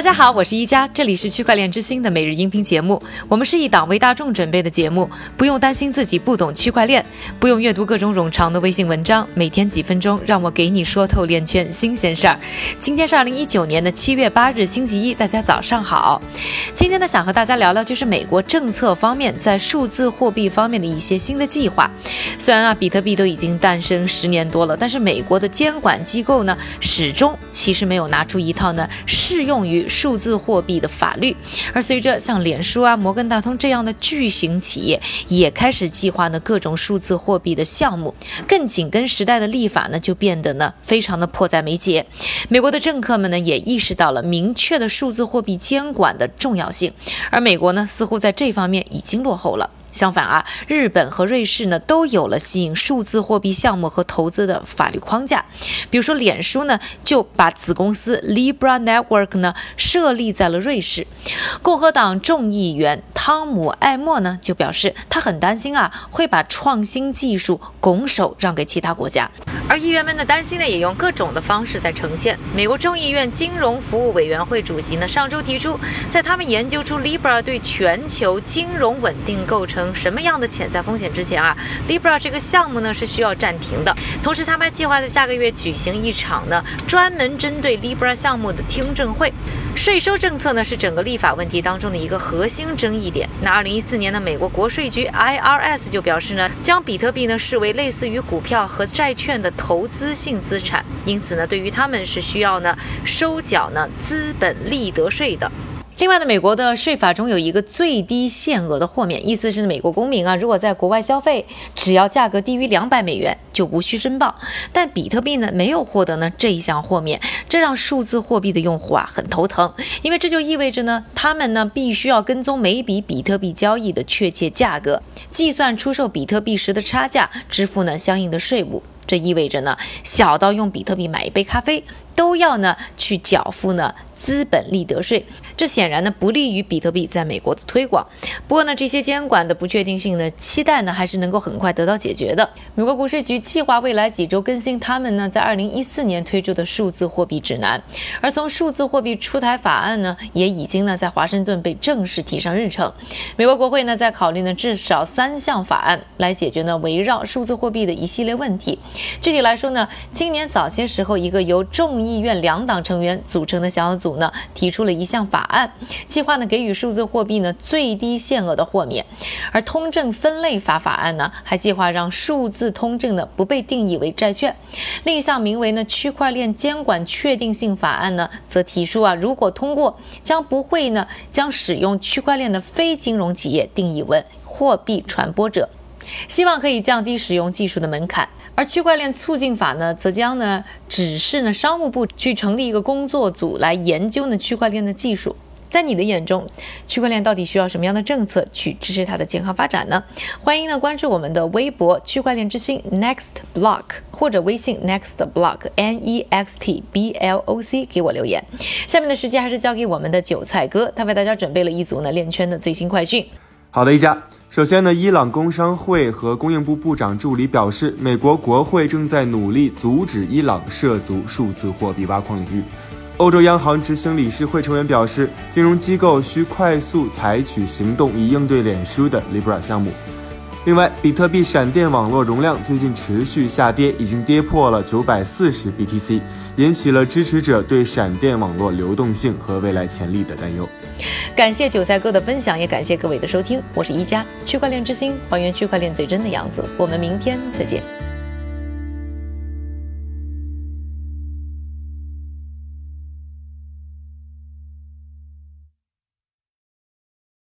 大家好，我是一加，这里是区块链之星的每日音频节目。我们是一档为大众准备的节目，不用担心自己不懂区块链，不用阅读各种冗长的微信文章，每天几分钟，让我给你说透链圈新鲜事儿。今天是二零一九年的七月八日，星期一，大家早上好。今天呢，想和大家聊聊，就是美国政策方面在数字货币方面的一些新的计划。虽然啊，比特币都已经诞生十年多了，但是美国的监管机构呢，始终其实没有拿出一套呢适用于数字货币的法律，而随着像脸书啊、摩根大通这样的巨型企业也开始计划呢各种数字货币的项目，更紧跟时代的立法呢就变得呢非常的迫在眉睫。美国的政客们呢也意识到了明确的数字货币监管的重要性，而美国呢似乎在这方面已经落后了。相反啊，日本和瑞士呢都有了吸引数字货币项目和投资的法律框架。比如说，脸书呢就把子公司 Libra Network 呢设立在了瑞士。共和党众议员汤姆艾默呢就表示，他很担心啊会把创新技术拱手让给其他国家。而议员们的担心呢也用各种的方式在呈现。美国众议院金融服务委员会主席呢上周提出，在他们研究出 Libra 对全球金融稳定构成。什么样的潜在风险之前啊，Libra 这个项目呢是需要暂停的。同时，他们还计划在下个月举行一场呢专门针对 Libra 项目的听证会。税收政策呢是整个立法问题当中的一个核心争议点。那二零一四年呢，美国国税局 IRS 就表示呢，将比特币呢视为类似于股票和债券的投资性资产，因此呢，对于他们是需要呢收缴呢资本利得税的。另外呢，美国的税法中有一个最低限额的豁免，意思是美国公民啊，如果在国外消费，只要价格低于两百美元就无需申报。但比特币呢没有获得呢这一项豁免，这让数字货币的用户啊很头疼，因为这就意味着呢他们呢必须要跟踪每笔比特币交易的确切价格，计算出售比特币时的差价，支付呢相应的税务。这意味着呢小到用比特币买一杯咖啡。都要呢去缴付呢资本利得税，这显然呢不利于比特币在美国的推广。不过呢这些监管的不确定性呢，期待呢还是能够很快得到解决的。美国国税局计划未来几周更新他们呢在二零一四年推出的数字货币指南，而从数字货币出台法案呢也已经呢在华盛顿被正式提上日程。美国国会呢在考虑呢至少三项法案来解决呢围绕数字货币的一系列问题。具体来说呢，今年早些时候一个由众议议院两党成员组成的小组呢，提出了一项法案，计划呢给予数字货币呢最低限额的豁免。而通证分类法法案呢，还计划让数字通证呢不被定义为债券。另一项名为呢区块链监管确定性法案呢，则提出啊，如果通过，将不会呢将使用区块链的非金融企业定义为货币传播者。希望可以降低使用技术的门槛，而区块链促进法呢，则将呢指示呢商务部去成立一个工作组来研究呢区块链的技术。在你的眼中，区块链到底需要什么样的政策去支持它的健康发展呢？欢迎呢关注我们的微博区块链之星 Next Block 或者微信 Next Block N E X T B L O C 给我留言。下面的时间还是交给我们的韭菜哥，他为大家准备了一组呢链圈的最新快讯。好的，一家。首先呢，伊朗工商会和供应部部长助理表示，美国国会正在努力阻止伊朗涉足数字货币挖矿领域。欧洲央行执行理事会成员表示，金融机构需快速采取行动以应对脸书的 Libra 项目。另外，比特币闪电网络容量最近持续下跌，已经跌破了九百四十 BTC，引起了支持者对闪电网络流动性和未来潜力的担忧。感谢韭菜哥的分享，也感谢各位的收听，我是一加区块链之星，还原区块链最真的样子。我们明天再见。